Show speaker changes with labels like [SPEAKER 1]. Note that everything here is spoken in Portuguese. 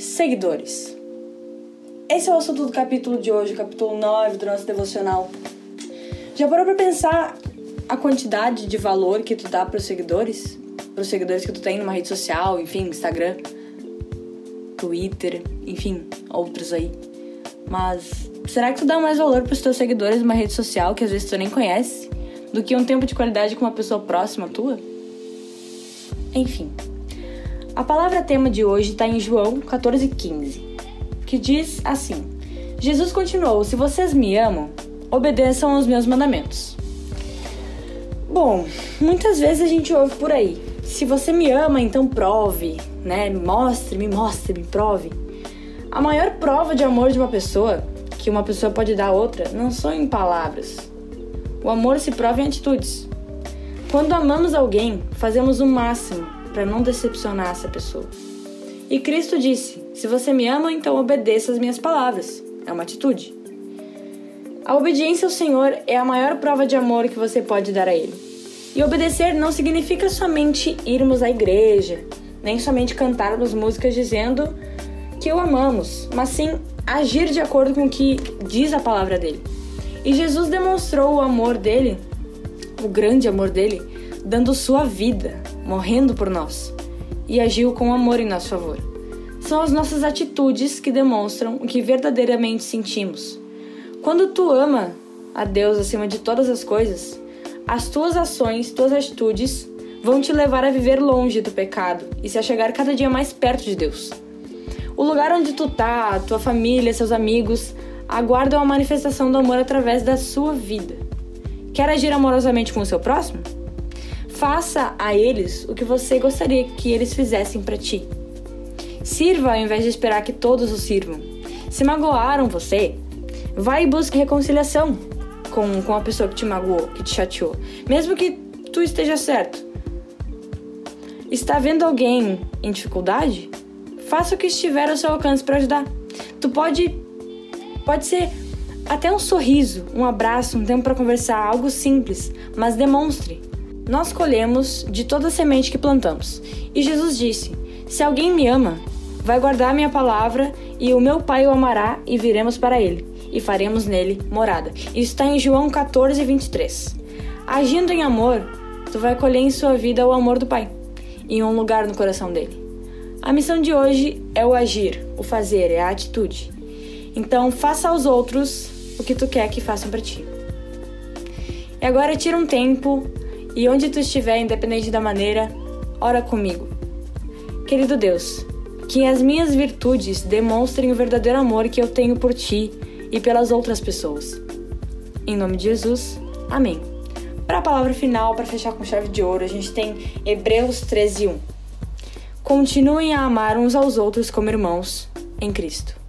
[SPEAKER 1] Seguidores. Esse é o assunto do capítulo de hoje, capítulo 9 do nosso devocional. Já parou pra pensar a quantidade de valor que tu dá pros seguidores? Pros seguidores que tu tem numa rede social, enfim, Instagram, Twitter, enfim, outros aí. Mas será que tu dá mais valor pros teus seguidores numa rede social que às vezes tu nem conhece do que um tempo de qualidade com uma pessoa próxima tua? Enfim. A palavra tema de hoje está em João 14,15, que diz assim: Jesus continuou: Se vocês me amam, obedeçam aos meus mandamentos. Bom, muitas vezes a gente ouve por aí: se você me ama, então prove, né? Mostre, me mostre, me prove. A maior prova de amor de uma pessoa que uma pessoa pode dar a outra não são em palavras. O amor se prova em atitudes. Quando amamos alguém, fazemos o máximo para não decepcionar essa pessoa. E Cristo disse: Se você me ama, então obedeça as minhas palavras. É uma atitude. A obediência ao Senhor é a maior prova de amor que você pode dar a Ele. E obedecer não significa somente irmos à igreja, nem somente cantarmos músicas dizendo que o amamos, mas sim agir de acordo com o que diz a palavra dele. E Jesus demonstrou o amor dele, o grande amor dele, dando sua vida, morrendo por nós, e agiu com amor em nosso favor. São as nossas atitudes que demonstram o que verdadeiramente sentimos. Quando tu ama a Deus acima de todas as coisas, as tuas ações, tuas atitudes vão te levar a viver longe do pecado e se a chegar cada dia mais perto de Deus. O lugar onde tu tá, tua família, seus amigos, aguardam a manifestação do amor através da sua vida. Quer agir amorosamente com o seu próximo? Faça a eles o que você gostaria que eles fizessem para ti. Sirva ao invés de esperar que todos o sirvam. Se magoaram você, vai e busque reconciliação com, com a pessoa que te magoou, que te chateou. Mesmo que tu esteja certo. Está vendo alguém em dificuldade? Faça o que estiver ao seu alcance para ajudar. Tu pode pode ser até um sorriso, um abraço, um tempo para conversar, algo simples, mas demonstre nós colhemos de toda a semente que plantamos. E Jesus disse: Se alguém me ama, vai guardar minha palavra, e o meu Pai o amará, e viremos para ele, e faremos nele morada. Isso está em João 14, 23. Agindo em amor, tu vai colher em sua vida o amor do Pai, e um lugar no coração dele. A missão de hoje é o agir, o fazer, é a atitude. Então, faça aos outros o que tu quer que façam para ti. E agora tira um tempo e onde tu estiver, independente da maneira, ora comigo. Querido Deus, que as minhas virtudes demonstrem o verdadeiro amor que eu tenho por ti e pelas outras pessoas. Em nome de Jesus, amém. Para a palavra final, para fechar com chave de ouro, a gente tem Hebreus 13, 1. Continuem a amar uns aos outros como irmãos em Cristo.